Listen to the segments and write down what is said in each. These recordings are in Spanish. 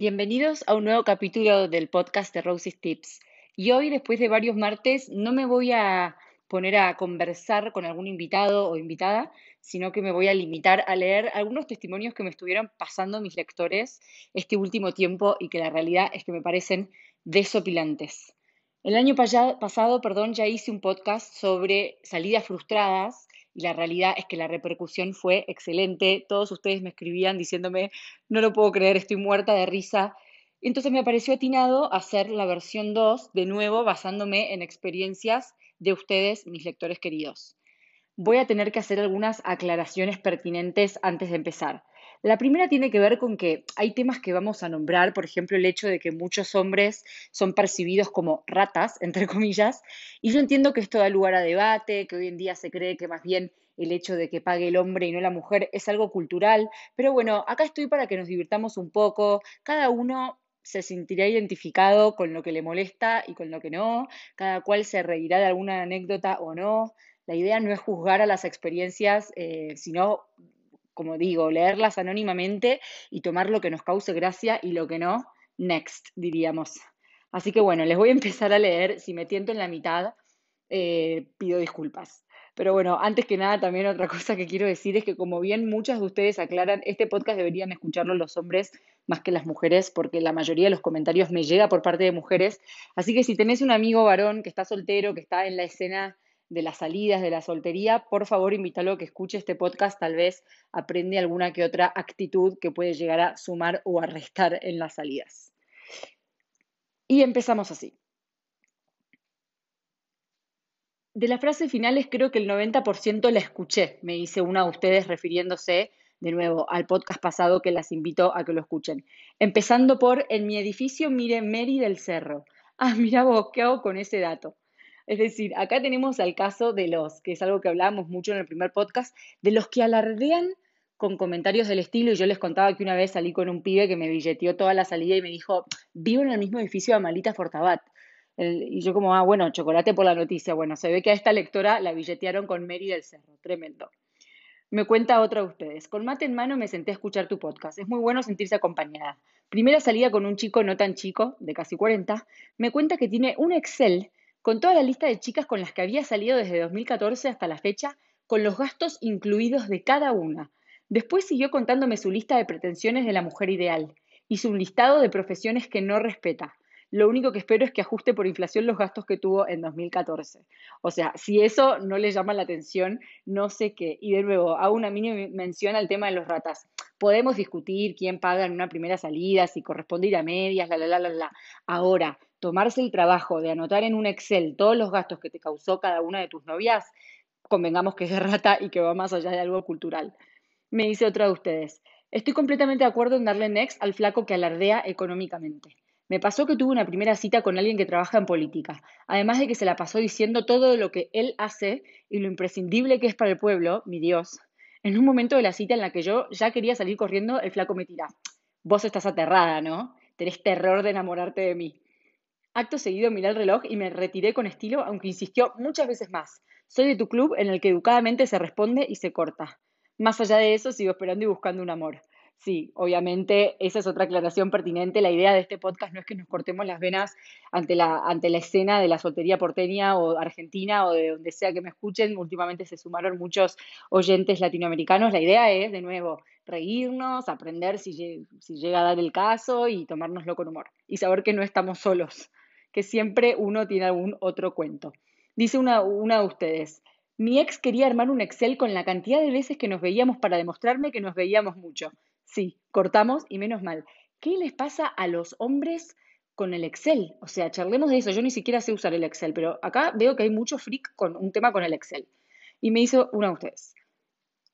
Bienvenidos a un nuevo capítulo del podcast de Rosie's Tips. Y hoy, después de varios martes, no me voy a poner a conversar con algún invitado o invitada, sino que me voy a limitar a leer algunos testimonios que me estuvieron pasando mis lectores este último tiempo y que la realidad es que me parecen desopilantes. El año pasado, perdón, ya hice un podcast sobre salidas frustradas y la realidad es que la repercusión fue excelente. Todos ustedes me escribían diciéndome, no lo puedo creer, estoy muerta de risa. Entonces me pareció atinado hacer la versión 2, de nuevo basándome en experiencias de ustedes, mis lectores queridos. Voy a tener que hacer algunas aclaraciones pertinentes antes de empezar. La primera tiene que ver con que hay temas que vamos a nombrar, por ejemplo, el hecho de que muchos hombres son percibidos como ratas, entre comillas, y yo entiendo que esto da lugar a debate, que hoy en día se cree que más bien el hecho de que pague el hombre y no la mujer es algo cultural, pero bueno, acá estoy para que nos divirtamos un poco, cada uno se sentirá identificado con lo que le molesta y con lo que no, cada cual se reirá de alguna anécdota o no. La idea no es juzgar a las experiencias, eh, sino como digo, leerlas anónimamente y tomar lo que nos cause gracia y lo que no, next, diríamos. Así que bueno, les voy a empezar a leer. Si me tiento en la mitad, eh, pido disculpas. Pero bueno, antes que nada, también otra cosa que quiero decir es que como bien muchas de ustedes aclaran, este podcast deberían escucharlo los hombres más que las mujeres, porque la mayoría de los comentarios me llega por parte de mujeres. Así que si tenés un amigo varón que está soltero, que está en la escena de las salidas, de la soltería, por favor invítalo a que escuche este podcast, tal vez aprende alguna que otra actitud que puede llegar a sumar o a restar en las salidas. Y empezamos así. De las frases finales creo que el 90% la escuché, me dice una de ustedes refiriéndose de nuevo al podcast pasado que las invito a que lo escuchen. Empezando por, en mi edificio mire Mary del Cerro. Ah, mira vos, ¿qué hago con ese dato? Es decir, acá tenemos al caso de los, que es algo que hablábamos mucho en el primer podcast, de los que alardean con comentarios del estilo, y yo les contaba que una vez salí con un pibe que me billeteó toda la salida y me dijo, vivo en el mismo edificio de Amalita Fortabat. y yo como, ah, bueno, chocolate por la noticia. Bueno, se ve que a esta lectora la billetearon con Mary del Cerro, tremendo. Me cuenta otra de ustedes. Con mate en mano me senté a escuchar tu podcast. Es muy bueno sentirse acompañada. Primera salida con un chico no tan chico, de casi 40. Me cuenta que tiene un Excel con toda la lista de chicas con las que había salido desde 2014 hasta la fecha, con los gastos incluidos de cada una. Después siguió contándome su lista de pretensiones de la mujer ideal. Hizo un listado de profesiones que no respeta. Lo único que espero es que ajuste por inflación los gastos que tuvo en 2014. O sea, si eso no le llama la atención, no sé qué. Y de nuevo, hago una mini mención al tema de los ratas. Podemos discutir quién paga en una primera salida, si corresponde ir a medias, la, la, la, la, la. Ahora, tomarse el trabajo de anotar en un Excel todos los gastos que te causó cada una de tus novias, convengamos que es de rata y que va más allá de algo cultural. Me dice otra de ustedes, estoy completamente de acuerdo en darle next al flaco que alardea económicamente. Me pasó que tuve una primera cita con alguien que trabaja en política, además de que se la pasó diciendo todo lo que él hace y lo imprescindible que es para el pueblo, mi Dios. En un momento de la cita en la que yo ya quería salir corriendo, el flaco me tira. Vos estás aterrada, ¿no? Tenés terror de enamorarte de mí. Acto seguido miré el reloj y me retiré con estilo, aunque insistió muchas veces más. Soy de tu club en el que educadamente se responde y se corta. Más allá de eso, sigo esperando y buscando un amor. Sí, obviamente esa es otra aclaración pertinente. La idea de este podcast no es que nos cortemos las venas ante la, ante la escena de la soltería porteña o argentina o de donde sea que me escuchen. Últimamente se sumaron muchos oyentes latinoamericanos. La idea es, de nuevo, reírnos, aprender si, si llega a dar el caso y tomárnoslo con humor. Y saber que no estamos solos que siempre uno tiene algún otro cuento. Dice una, una de ustedes, mi ex quería armar un Excel con la cantidad de veces que nos veíamos para demostrarme que nos veíamos mucho. Sí, cortamos y menos mal. ¿Qué les pasa a los hombres con el Excel? O sea, charlemos de eso. Yo ni siquiera sé usar el Excel, pero acá veo que hay mucho freak con un tema con el Excel. Y me hizo una de ustedes.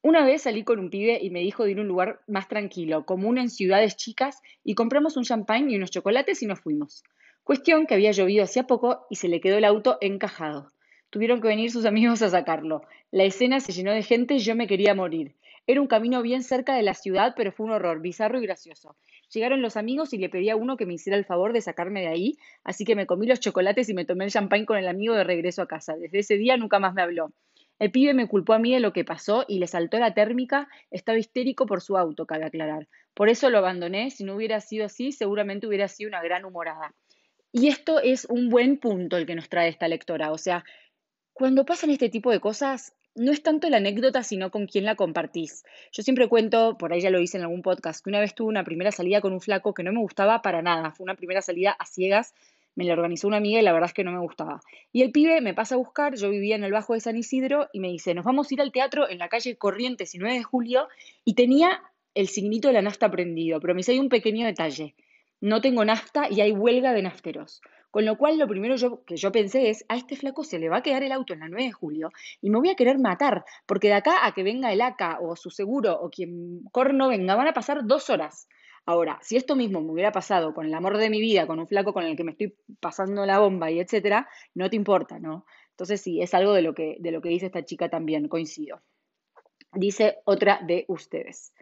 Una vez salí con un pibe y me dijo de ir a un lugar más tranquilo, común en ciudades chicas, y compramos un champagne y unos chocolates y nos fuimos. Cuestión que había llovido hacía poco y se le quedó el auto encajado. Tuvieron que venir sus amigos a sacarlo. La escena se llenó de gente y yo me quería morir. Era un camino bien cerca de la ciudad, pero fue un horror, bizarro y gracioso. Llegaron los amigos y le pedí a uno que me hiciera el favor de sacarme de ahí, así que me comí los chocolates y me tomé el champán con el amigo de regreso a casa. Desde ese día nunca más me habló. El pibe me culpó a mí de lo que pasó y le saltó la térmica, estaba histérico por su auto, cabe aclarar. Por eso lo abandoné, si no hubiera sido así, seguramente hubiera sido una gran humorada. Y esto es un buen punto el que nos trae esta lectora, o sea, cuando pasan este tipo de cosas, no es tanto la anécdota, sino con quién la compartís. Yo siempre cuento, por ahí ya lo hice en algún podcast, que una vez tuve una primera salida con un flaco que no me gustaba para nada. Fue una primera salida a ciegas, me la organizó una amiga y la verdad es que no me gustaba. Y el pibe me pasa a buscar, yo vivía en el Bajo de San Isidro, y me dice, nos vamos a ir al teatro en la calle Corrientes y 9 de julio, y tenía el signito de la nafta prendido, pero me hay un pequeño detalle. No tengo nafta y hay huelga de nafteros. Con lo cual, lo primero que yo pensé es, a este flaco se le va a quedar el auto en la 9 de julio y me voy a querer matar, porque de acá a que venga el ACA o su seguro o quien corno venga, van a pasar dos horas. Ahora, si esto mismo me hubiera pasado con el amor de mi vida, con un flaco con el que me estoy pasando la bomba y etcétera, no te importa, ¿no? Entonces sí, es algo de lo que, de lo que dice esta chica también, coincido. Dice otra de ustedes.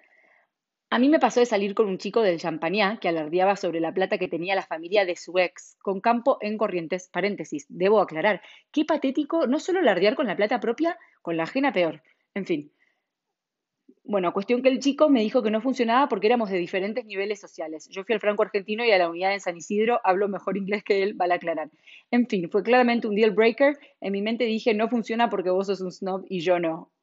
A mí me pasó de salir con un chico del Champañá que alardeaba sobre la plata que tenía la familia de su ex, con campo en Corrientes, paréntesis, debo aclarar, qué patético no solo alardear con la plata propia, con la ajena peor. En fin. Bueno, cuestión que el chico me dijo que no funcionaba porque éramos de diferentes niveles sociales. Yo fui al Franco Argentino y a la unidad en San Isidro, hablo mejor inglés que él, vale aclarar. En fin, fue claramente un deal breaker. En mi mente dije, no funciona porque vos sos un snob y yo no.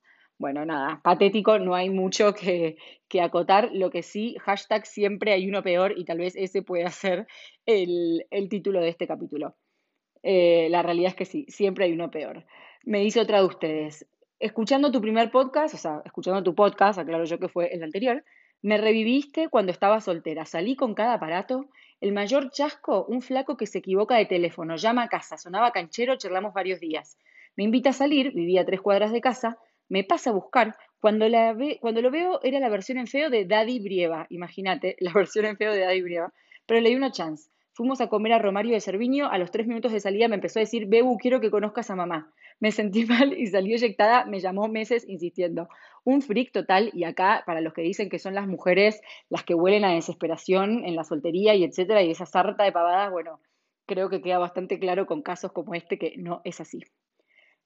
Bueno, nada, patético, no hay mucho que, acotar. Lo que sí, hashtag siempre hay uno peor y tal vez ese pueda ser el, título de este capítulo. Eh, la realidad es que sí, siempre hay uno peor. Me dice otra de ustedes, escuchando tu primer podcast, o sea, escuchando tu podcast, aclaro yo que fue el anterior, me reviviste cuando estaba soltera, salí con cada aparato. El mayor chasco, un flaco que se equivoca de teléfono, llama a casa, sonaba canchero, charlamos varios días. Me invita a salir, vivía a tres cuadras de casa, me pasa a buscar. Cuando, la ve, cuando lo veo era la versión en feo de Daddy Brieva, imagínate, la versión en feo de Daddy Brieva, pero le di una chance. Fuimos a comer a Romario de Cerviño, a los tres minutos de salida me empezó a decir, Bebu, quiero que conozcas a mamá. Me sentí mal y salió eyectada, me llamó meses insistiendo. Un freak total, y acá, para los que dicen que son las mujeres las que huelen a desesperación en la soltería y etcétera, y esa sarta de pavadas, bueno, creo que queda bastante claro con casos como este que no es así.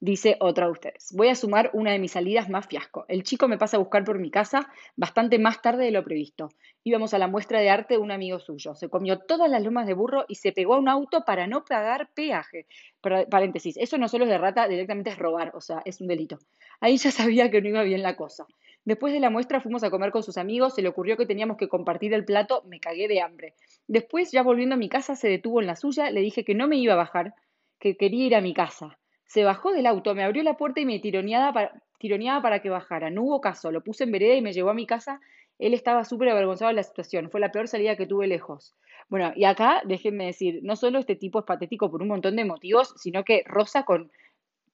Dice otra de ustedes. Voy a sumar una de mis salidas más fiasco. El chico me pasa a buscar por mi casa bastante más tarde de lo previsto. Íbamos a la muestra de arte de un amigo suyo. Se comió todas las lomas de burro y se pegó a un auto para no pagar peaje. paréntesis, eso no solo es de rata, directamente es robar, o sea, es un delito. Ahí ya sabía que no iba bien la cosa. Después de la muestra fuimos a comer con sus amigos, se le ocurrió que teníamos que compartir el plato, me cagué de hambre. Después, ya volviendo a mi casa, se detuvo en la suya, le dije que no me iba a bajar, que quería ir a mi casa. Se bajó del auto, me abrió la puerta y me tironeaba para, tironeaba para que bajara. No hubo caso, lo puse en vereda y me llevó a mi casa. Él estaba súper avergonzado de la situación. Fue la peor salida que tuve lejos. Bueno, y acá déjenme decir, no solo este tipo es patético por un montón de motivos, sino que rosa con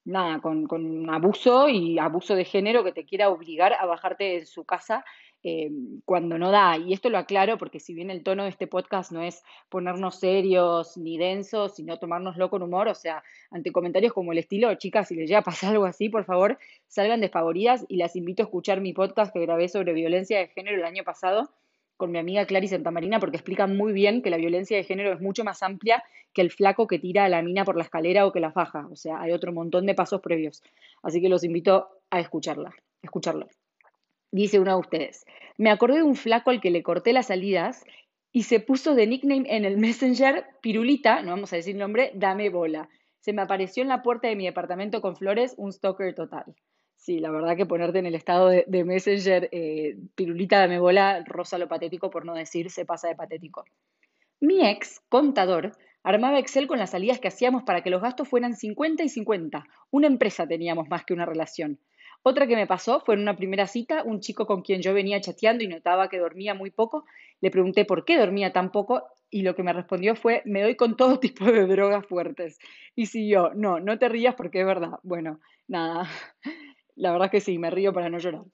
nada, con, con abuso y abuso de género que te quiera obligar a bajarte de su casa eh, cuando no da. Y esto lo aclaro porque si bien el tono de este podcast no es ponernos serios ni densos, sino tomárnoslo con humor, o sea, ante comentarios como el estilo, chicas, si les llega a pasar algo así, por favor, salgan desfavoridas y las invito a escuchar mi podcast que grabé sobre violencia de género el año pasado con mi amiga Clary Santamarina porque explica muy bien que la violencia de género es mucho más amplia que el flaco que tira a la mina por la escalera o que la faja. O sea, hay otro montón de pasos previos. Así que los invito a escucharla, escucharlo. Dice uno de ustedes, me acordé de un flaco al que le corté las salidas y se puso de nickname en el Messenger Pirulita, no vamos a decir nombre, dame bola. Se me apareció en la puerta de mi departamento con flores, un stalker total. Sí, la verdad que ponerte en el estado de, Messenger eh, Pirulita, dame bola, rosa lo patético, por no decir se pasa de patético. Mi ex, contador, armaba Excel con las salidas que hacíamos para que los gastos fueran 50 y 50. Una empresa teníamos más que una relación. Otra que me pasó fue en una primera cita, un chico con quien yo venía chateando y notaba que dormía muy poco. Le pregunté por qué dormía tan poco y lo que me respondió fue, me doy con todo tipo de drogas fuertes. Y si yo, no, no te rías porque es verdad. Bueno, nada, la verdad es que sí, me río para no llorar.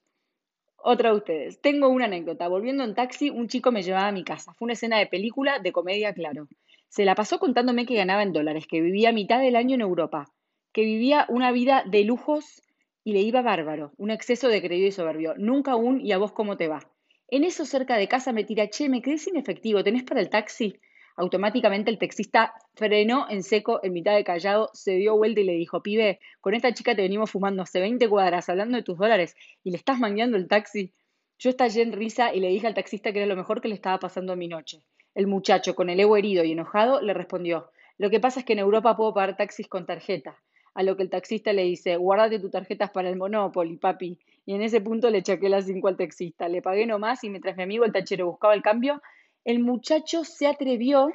Otra de ustedes. Tengo una anécdota. Volviendo en taxi, un chico me llevaba a mi casa. Fue una escena de película, de comedia, claro. Se la pasó contándome que ganaba en dólares, que vivía mitad del año en Europa, que vivía una vida de lujos y le iba bárbaro, un exceso de crédito y soberbio. Nunca un y a vos cómo te va. En eso cerca de casa me tira, che, me quedé sin efectivo, ¿tenés para el taxi? Automáticamente el taxista frenó en seco en mitad de callado, se dio vuelta y le dijo, pibe, con esta chica te venimos fumando hace 20 cuadras hablando de tus dólares y le estás mangueando el taxi. Yo estallé en risa y le dije al taxista que era lo mejor que le estaba pasando a mi noche. El muchacho, con el ego herido y enojado, le respondió, lo que pasa es que en Europa puedo pagar taxis con tarjeta. A lo que el taxista le dice, guárdate tus tarjetas para el Monopoly, papi. Y en ese punto le chaqué las cinco al taxista. Le pagué nomás y mientras mi amigo el tachero buscaba el cambio, el muchacho se atrevió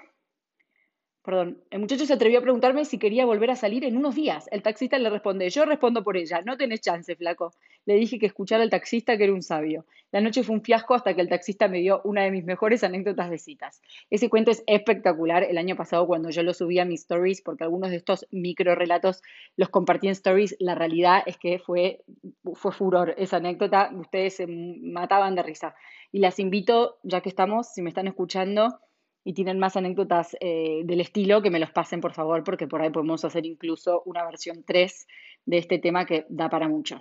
Perdón, el muchacho se atrevió a preguntarme si quería volver a salir en unos días. El taxista le responde, yo respondo por ella, no tenés chance, flaco. Le dije que escuchara al taxista que era un sabio. La noche fue un fiasco hasta que el taxista me dio una de mis mejores anécdotas de citas. Ese cuento es espectacular. El año pasado cuando yo lo subí a mis stories, porque algunos de estos micro relatos los compartí en stories, la realidad es que fue, fue furor esa anécdota. Ustedes se mataban de risa. Y las invito, ya que estamos, si me están escuchando, y tienen más anécdotas eh, del estilo, que me los pasen por favor, porque por ahí podemos hacer incluso una versión 3 de este tema que da para mucho.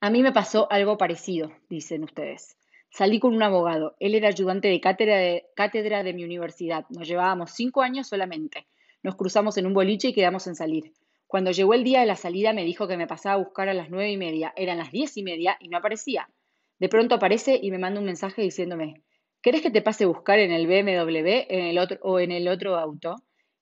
A mí me pasó algo parecido, dicen ustedes. Salí con un abogado. Él era ayudante de cátedra, de cátedra de mi universidad. Nos llevábamos cinco años solamente. Nos cruzamos en un boliche y quedamos en salir. Cuando llegó el día de la salida me dijo que me pasaba a buscar a las nueve y media. Eran las diez y media y no aparecía. De pronto aparece y me manda un mensaje diciéndome, ¿Querés que te pase a buscar en el BMW en el otro, o en el otro auto?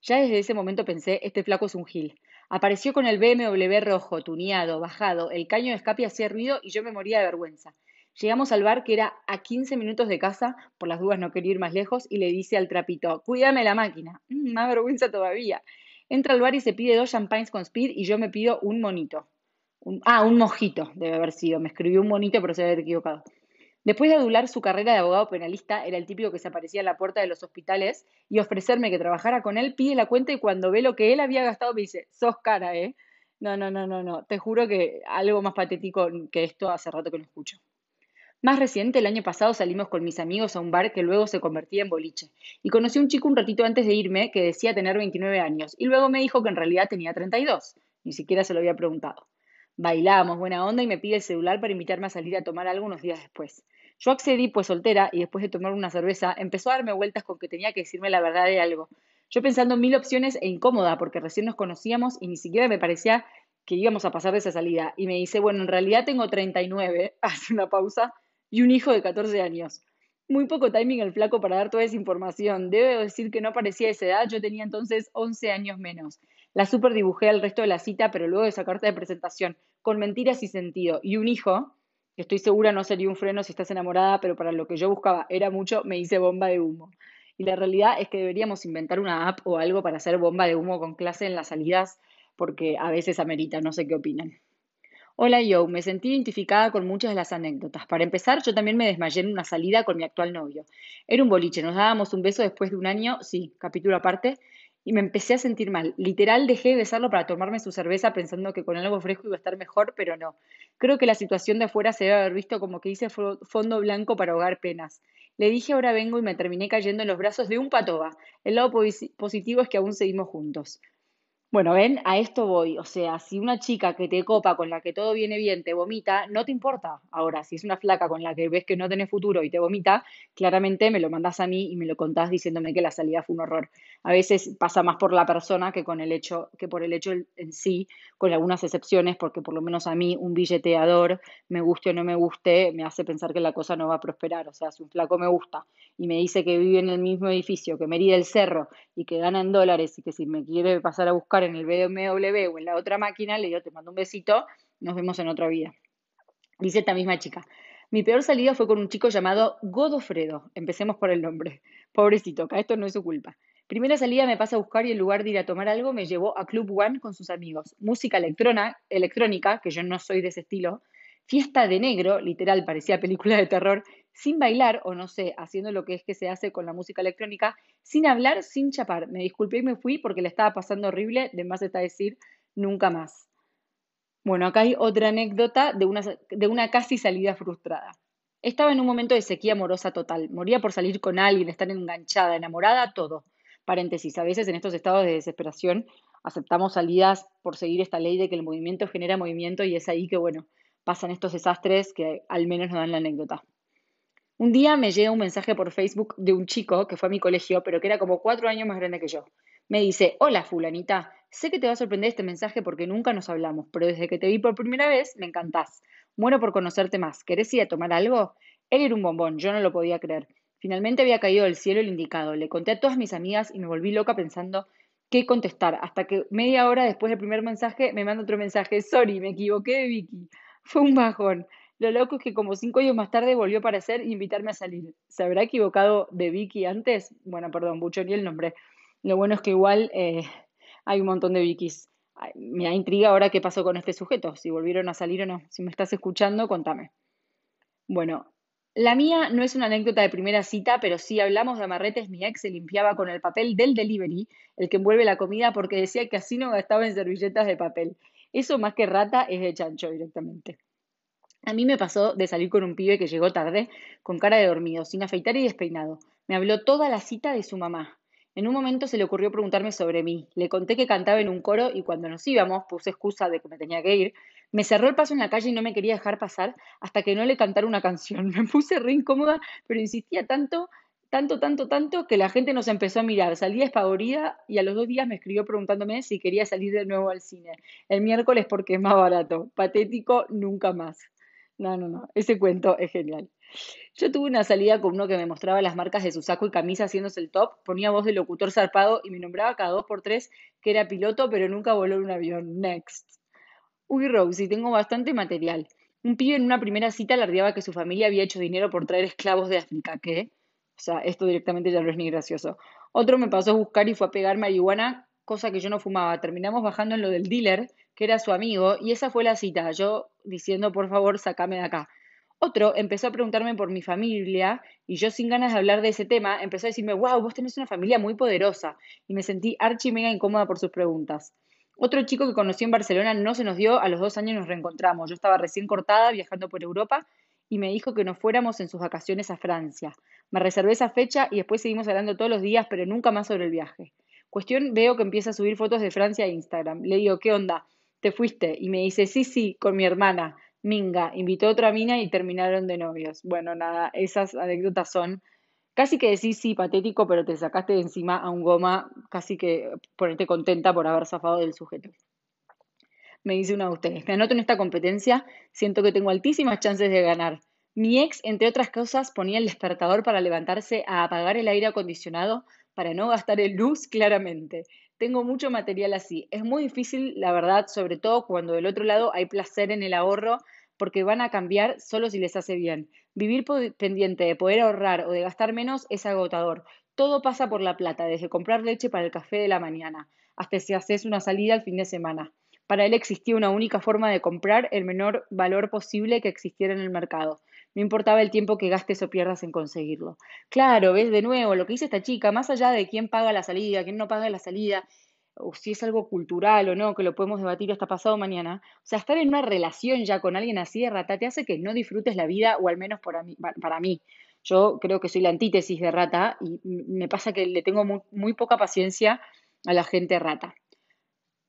Ya desde ese momento pensé, este flaco es un gil. Apareció con el BMW rojo, tuneado, bajado, el caño de escape hacía ruido y yo me moría de vergüenza. Llegamos al bar que era a 15 minutos de casa, por las dudas no quería ir más lejos, y le dice al trapito, cuídame la máquina. Mm, más vergüenza todavía. Entra al bar y se pide dos champagnes con speed y yo me pido un monito. ah, un mojito debe haber sido. Me escribió un monito, pero se haber equivocado. Después de adular su carrera de abogado penalista, era el típico que se aparecía en la puerta de los hospitales y ofrecerme que trabajara con él, pide la cuenta y cuando ve lo que él había gastado me dice, sos cara, ¿eh? No, no, no, no, no. Te juro que algo más patético que esto hace rato que no escucho. Más reciente, el año pasado salimos con mis amigos a un bar que luego se convertía en boliche. Y conocí a un chico un ratito antes de irme que decía tener 29 años. Y luego me dijo que en realidad tenía 32. Ni siquiera se lo había preguntado. Bailamos, buena onda, y me pide el celular para invitarme a salir a tomar algo unos días después. Yo accedí pues soltera y después de tomar una cerveza empezó a darme vueltas con que tenía que decirme la verdad de algo. Yo pensando en mil opciones e incómoda porque recién nos conocíamos y ni siquiera me parecía que íbamos a pasar de esa salida. Y me dice, bueno, en realidad tengo 39, hace una pausa, y un hijo de 14 años. Muy poco timing el flaco para dar toda esa información. Debo decir que no parecía esa edad, yo tenía entonces 11 años menos. La super dibujé al resto de la cita, pero luego de esa carta de presentación, con mentiras y sentido, y un hijo, estoy segura no sería un freno si estás enamorada, pero para lo que yo buscaba era mucho, me hice bomba de humo. Y la realidad es que deberíamos inventar una app o algo para hacer bomba de humo con clase en las salidas, porque a veces amerita, no sé qué opinan. Hola yo, me sentí identificada con muchas de las anécdotas. Para empezar, yo también me desmayé en una salida con mi actual novio. Era un boliche, nos dábamos un beso después de un año, sí, capítulo aparte, y me empecé a sentir mal. Literal dejé de besarlo para tomarme su cerveza pensando que con algo fresco iba a estar mejor, pero no. Creo que la situación de afuera se debe haber visto como que hice fondo blanco para ahogar penas. Le dije ahora vengo y me terminé cayendo en los brazos de un patoba. El lado positivo es que aún seguimos juntos. Bueno, ven, a esto voy. O sea, si una chica que te copa, con la que todo viene bien, te vomita, no te importa. Ahora, si es una flaca con la que ves que no tenés futuro y te vomita, claramente me lo mandas a mí y me lo contás diciéndome que la salida fue un horror. A veces pasa más por la persona que con el hecho, que por el hecho en sí, con algunas excepciones, porque por lo menos a mí un billeteador, me guste o no me guste, me hace pensar que la cosa no va a prosperar. O sea, si un flaco me gusta y me dice que vive en el mismo edificio, que Merida el Cerro y que gana en dólares y que si me quiere pasar a buscar en el BMW o en la otra máquina, le digo, te mando un besito, nos vemos en otra vida. Dice esta misma chica. Mi peor salida fue con un chico llamado Godofredo. Empecemos por el nombre. Pobrecito, acá esto no es su culpa. Primera salida me pasa a buscar y en lugar de ir a tomar algo me llevó a Club One con sus amigos. Música electrona, electrónica, que yo no soy de ese estilo. Fiesta de negro, literal, parecía película de terror sin bailar, o no sé, haciendo lo que es que se hace con la música electrónica, sin hablar, sin chapar. Me disculpé y me fui porque le estaba pasando horrible, de más está decir, nunca más. Bueno, acá hay otra anécdota de una, de una casi salida frustrada. Estaba en un momento de sequía amorosa total. Moría por salir con alguien, estar enganchada, enamorada, todo. Paréntesis, a veces en estos estados de desesperación aceptamos salidas por seguir esta ley de que el movimiento genera movimiento y es ahí que, bueno, pasan estos desastres que al menos nos dan la anécdota. Un día me llega un mensaje por Facebook de un chico que fue a mi colegio, pero que era como cuatro años más grande que yo. Me dice, hola fulanita, sé que te va a sorprender este mensaje porque nunca nos hablamos, pero desde que te vi por primera vez me encantás. Muero por conocerte más. ¿Querés ir a tomar algo? Él era un bombón, yo no lo podía creer. Finalmente había caído del cielo el indicado. Le conté a todas mis amigas y me volví loca pensando qué contestar, hasta que media hora después del primer mensaje me manda otro mensaje, sorry, me equivoqué Vicky. Fue un bajón. Lo loco es que como cinco años más tarde volvió a aparecer e invitarme a salir. ¿Se habrá equivocado de Vicky antes? Bueno, perdón, Bucho ni el nombre. Lo bueno es que igual eh, hay un montón de Vickys. Me da intriga ahora qué pasó con este sujeto, si volvieron a salir o no. Si me estás escuchando, contame. Bueno, la mía no es una anécdota de primera cita, pero sí hablamos de amarretes. Mi ex se limpiaba con el papel del delivery, el que envuelve la comida, porque decía que así no gastaba en servilletas de papel. Eso más que rata es de chancho directamente. A mí me pasó de salir con un pibe que llegó tarde, con cara de dormido, sin afeitar y despeinado. Me habló toda la cita de su mamá. En un momento se le ocurrió preguntarme sobre mí. Le conté que cantaba en un coro y cuando nos íbamos, puse excusa de que me tenía que ir, me cerró el paso en la calle y no me quería dejar pasar hasta que no le cantara una canción. Me puse re incómoda, pero insistía tanto, tanto, tanto, tanto que la gente nos empezó a mirar. Salía espavorida y a los dos días me escribió preguntándome si quería salir de nuevo al cine. El miércoles porque es más barato. Patético, nunca más. No, no, no. Ese cuento es genial. Yo tuve una salida con uno que me mostraba las marcas de su saco y camisa haciéndose el top, ponía voz de locutor zarpado y me nombraba cada dos por tres que era piloto, pero nunca voló en un avión. Next. Uy, Rosie, tengo bastante material. Un pibe en una primera cita alardeaba que su familia había hecho dinero por traer esclavos de África. ¿Qué? O sea, esto directamente ya no es ni gracioso. Otro me pasó a buscar y fue a pegar marihuana, cosa que yo no fumaba. Terminamos bajando en lo del dealer, que era su amigo, y esa fue la cita. Yo diciendo, por favor, sacame de acá. Otro empezó a preguntarme por mi familia y yo sin ganas de hablar de ese tema empezó a decirme, wow, vos tenés una familia muy poderosa y me sentí archi mega incómoda por sus preguntas. Otro chico que conocí en Barcelona no se nos dio, a los dos años nos reencontramos. Yo estaba recién cortada viajando por Europa y me dijo que nos fuéramos en sus vacaciones a Francia. Me reservé esa fecha y después seguimos hablando todos los días, pero nunca más sobre el viaje. Cuestión, veo que empieza a subir fotos de Francia a Instagram. Le digo, ¿qué onda? ¿Te fuiste? Y me dice, sí, sí, con mi hermana. Minga, invitó a otra mina y terminaron de novios. Bueno, nada, esas anécdotas son casi que decís sí, patético, pero te sacaste de encima a un goma, casi que ponerte contenta por haber zafado del sujeto. Me dice una de ustedes, me anoto en esta competencia, siento que tengo altísimas chances de ganar. Mi ex, entre otras cosas, ponía el despertador para levantarse a apagar el aire acondicionado para no gastar el luz claramente. Tengo mucho material así. Es muy difícil, la verdad, sobre todo cuando del otro lado hay placer en el ahorro porque van a cambiar solo si les hace bien. Vivir pendiente de poder ahorrar o de gastar menos es agotador. Todo pasa por la plata, desde comprar leche para el café de la mañana hasta si haces una salida al fin de semana. Para él existía una única forma de comprar el menor valor posible que existiera en el mercado. No importaba el tiempo que gastes o pierdas en conseguirlo. Claro, ves de nuevo lo que dice esta chica, más allá de quién paga la salida, quién no paga la salida, o si es algo cultural o no, que lo podemos debatir hasta pasado mañana. O sea, estar en una relación ya con alguien así de rata te hace que no disfrutes la vida, o al menos para mí. Yo creo que soy la antítesis de rata y me pasa que le tengo muy, muy poca paciencia a la gente rata.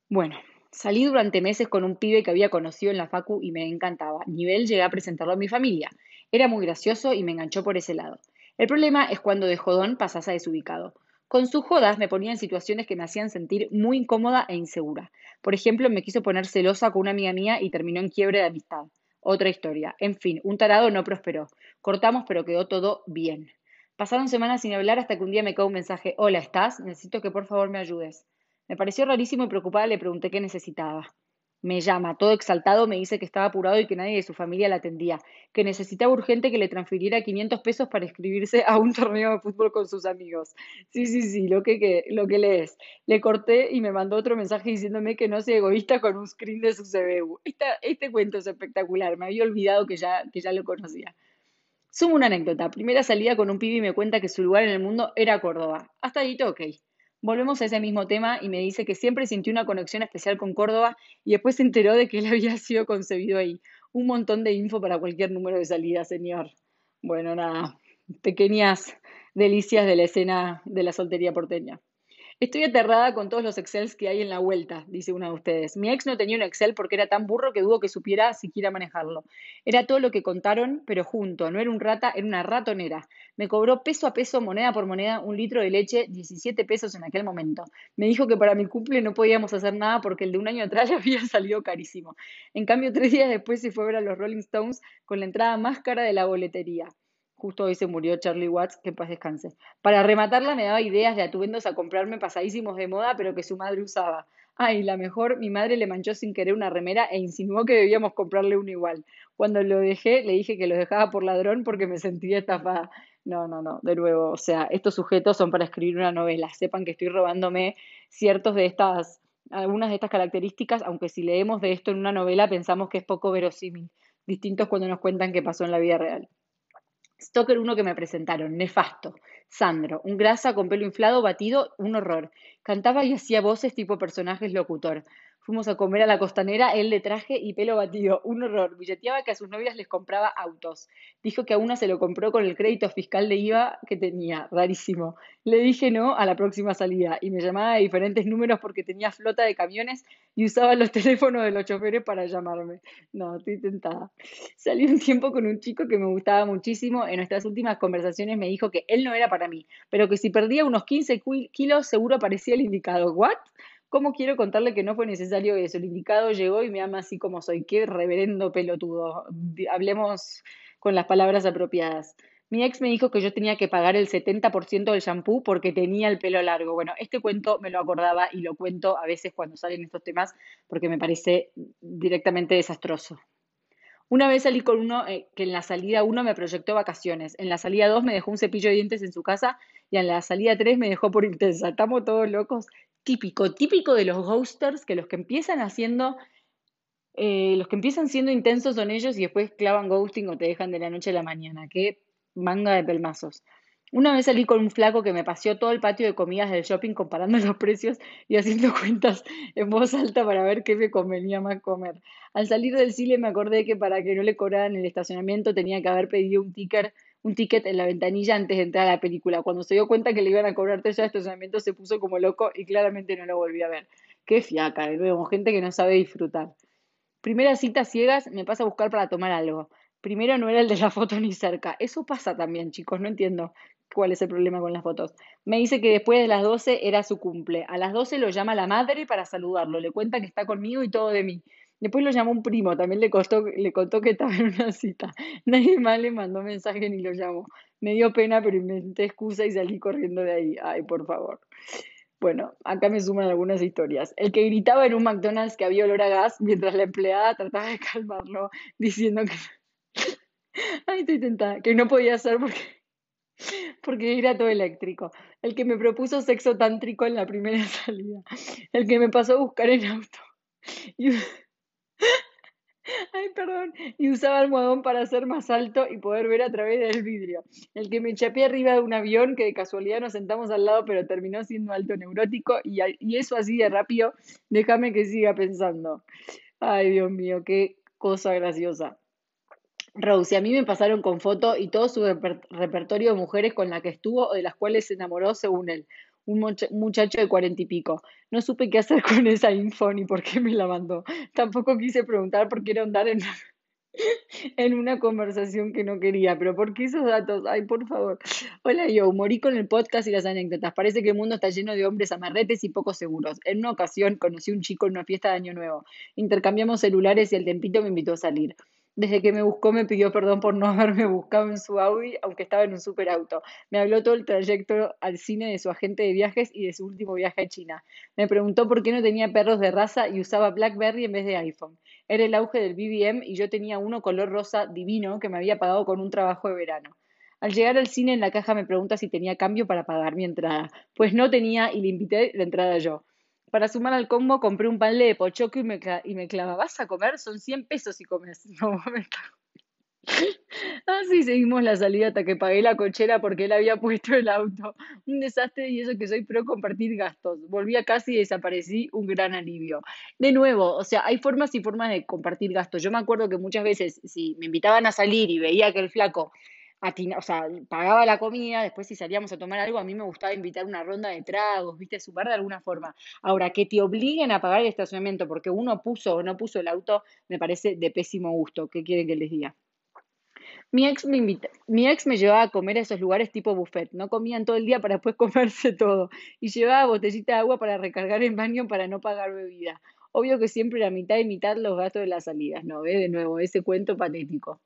Bueno, salí durante meses con un pibe que había conocido en la Facu y me encantaba. Nivel llegué a presentarlo a mi familia. Era muy gracioso y me enganchó por ese lado. El problema es cuando de jodón pasas a desubicado. Con sus jodas me ponía en situaciones que me hacían sentir muy incómoda e insegura. Por ejemplo, me quiso poner celosa con una amiga mía y terminó en quiebre de amistad. Otra historia. En fin, un tarado no prosperó. Cortamos, pero quedó todo bien. Pasaron semanas sin hablar hasta que un día me cae un mensaje. Hola, ¿estás? Necesito que por favor me ayudes. Me pareció rarísimo y preocupada le pregunté qué necesitaba. Me llama, todo exaltado, me dice que estaba apurado y que nadie de su familia la atendía, que necesitaba urgente que le transfiriera 500 pesos para inscribirse a un torneo de fútbol con sus amigos. Sí, sí, sí, lo que, lo que lees. Le corté y me mandó otro mensaje diciéndome que no sea egoísta con un screen de su CBU. este cuento es espectacular, me había olvidado que ya, que ya lo conocía. Sumo una anécdota. Primera salida con un pibe y me cuenta que su lugar en el mundo era Córdoba. Hasta ahí todo ok. Volvemos a ese mismo tema y me dice que siempre sintió una conexión especial con Córdoba y después se enteró de que él había sido concebido ahí. Un montón de info para cualquier número de salida, señor. Bueno, nada, pequeñas delicias de la escena de la soltería porteña. Estoy aterrada con todos los Excels que hay en la vuelta, dice una de ustedes. Mi ex no tenía un Excel porque era tan burro que dudo que supiera siquiera manejarlo. Era todo lo que contaron, pero junto. No era un rata, era una ratonera. Me cobró peso a peso, moneda por moneda, un litro de leche, 17 pesos en aquel momento. Me dijo que para mi cumple no podíamos hacer nada porque el de un año atrás ya había salido carísimo. En cambio, tres días después se fue a ver a los Rolling Stones con la entrada más cara de la boletería. Justo hoy se murió Charlie Watts, que paz descanse. Para rematarla me daba ideas de atuendos a comprarme pasadísimos de moda, pero que su madre usaba. Ay, la mejor, mi madre le manchó sin querer una remera e insinuó que debíamos comprarle una igual. Cuando lo dejé, le dije que lo dejaba por ladrón porque me sentía estafada. No, no, no, de nuevo, o sea, estos sujetos son para escribir una novela. Sepan que estoy robándome ciertos de estas, algunas de estas características, aunque si leemos de esto en una novela pensamos que es poco verosímil. Distintos cuando nos cuentan que pasó en la vida real. Stoker uno que me presentaron, nefasto. Sandro, un grasa con pelo inflado, batido, un horror. Cantaba y hacía voces tipo personajes locutor. Fuimos a comer a la costanera, él de traje y pelo batido, un horror. Billeteaba que a sus novias les compraba autos. Dijo que a una se lo compró con el crédito fiscal de IVA que tenía, rarísimo. Le dije no a la próxima salida y me llamaba a diferentes números porque tenía flota de camiones y usaba los teléfonos de los choferes para llamarme. No, estoy tentada. Salí un tiempo con un chico que me gustaba muchísimo. En nuestras últimas conversaciones me dijo que él no era para mí, pero que si perdía unos 15 kilos seguro parecía el indicado. ¿What? ¿Cómo quiero contarle que no fue necesario eso? El indicado llegó y me ama así como soy. Qué reverendo pelotudo. Hablemos con las palabras apropiadas. Mi ex me dijo que yo tenía que pagar el 70% del shampoo porque tenía el pelo largo. Bueno, este cuento me lo acordaba y lo cuento a veces cuando salen estos temas porque me parece directamente desastroso. Una vez salí con uno eh, que en la salida uno me proyectó vacaciones, en la salida dos me dejó un cepillo de dientes en su casa y en la salida tres me dejó por intensa. Estamos todos locos típico, típico de los ghosters, que los que empiezan haciendo, eh, los que empiezan siendo intensos son ellos y después clavan ghosting o te dejan de la noche a la mañana. Qué manga de pelmazos. Una vez salí con un flaco que me paseó todo el patio de comidas del shopping comparando los precios y haciendo cuentas en voz alta para ver qué me convenía más comer. Al salir del cine me acordé que para que no le cobraran el estacionamiento tenía que haber pedido un ticket un ticket en la ventanilla antes de entrar a la película. Cuando se dio cuenta que le iban a cobrar tres de estacionamiento, se puso como loco y claramente no lo volví a ver. Qué fiaca, de nuevo, gente que no sabe disfrutar. Primera cita ciegas, me pasa a buscar para tomar algo. Primero no era el de la foto ni cerca. Eso pasa también, chicos, no entiendo cuál es el problema con las fotos. Me dice que después de las 12 era su cumple. A las 12 lo llama la madre para saludarlo. Le cuenta que está conmigo y todo de mí. Después lo llamó un primo, también le, costó, le contó que estaba en una cita. Nadie más le mandó mensaje ni lo llamó. Me dio pena, pero inventé excusa y salí corriendo de ahí. Ay, por favor. Bueno, acá me suman algunas historias. El que gritaba en un McDonald's que había olor a gas mientras la empleada trataba de calmarlo, diciendo que. Ay, estoy tentada. Que no podía hacer porque. Porque era todo eléctrico. El que me propuso sexo tántrico en la primera salida. El que me pasó a buscar en auto. Y... Ay, perdón. Y usaba almohadón para ser más alto y poder ver a través del vidrio. El que me chapé arriba de un avión que de casualidad nos sentamos al lado, pero terminó siendo alto neurótico. Y, y eso así de rápido, déjame que siga pensando. Ay, Dios mío, qué cosa graciosa. Rose, a mí me pasaron con foto y todo su repertorio de mujeres con la que estuvo o de las cuales se enamoró según él un muchacho de cuarenta y pico. No supe qué hacer con esa info ni por qué me la mandó. Tampoco quise preguntar por qué era andar en, en una conversación que no quería. Pero ¿por qué esos datos? Ay, por favor. Hola, yo morí con el podcast y las anécdotas. Parece que el mundo está lleno de hombres amarretes y poco seguros. En una ocasión conocí a un chico en una fiesta de Año Nuevo. Intercambiamos celulares y el tempito me invitó a salir. Desde que me buscó me pidió perdón por no haberme buscado en su Audi, aunque estaba en un superauto. Me habló todo el trayecto al cine de su agente de viajes y de su último viaje a China. Me preguntó por qué no tenía perros de raza y usaba BlackBerry en vez de iPhone. Era el auge del BBM y yo tenía uno color rosa divino que me había pagado con un trabajo de verano. Al llegar al cine en la caja me pregunta si tenía cambio para pagar mi entrada. Pues no tenía y le invité la entrada yo. Para sumar al combo compré un pan de pochoco y me, y me ¿vas a comer? Son 100 pesos si comes. No, me Así seguimos la salida hasta que pagué la cochera porque él había puesto el auto. Un desastre y eso que soy pro compartir gastos. Volví a casa y desaparecí, un gran alivio. De nuevo, o sea, hay formas y formas de compartir gastos. Yo me acuerdo que muchas veces si me invitaban a salir y veía que el flaco o sea, pagaba la comida, después si salíamos a tomar algo, a mí me gustaba invitar una ronda de tragos, viste, sumar de alguna forma. Ahora, que te obliguen a pagar el estacionamiento porque uno puso o no puso el auto, me parece de pésimo gusto. ¿Qué quieren que les diga? Mi ex me mi ex me llevaba a comer a esos lugares tipo buffet, no comían todo el día para después comerse todo, y llevaba botellita de agua para recargar el baño para no pagar bebida. Obvio que siempre era mitad y mitad los gastos de las salidas, ¿no? ve De nuevo, ese cuento patético.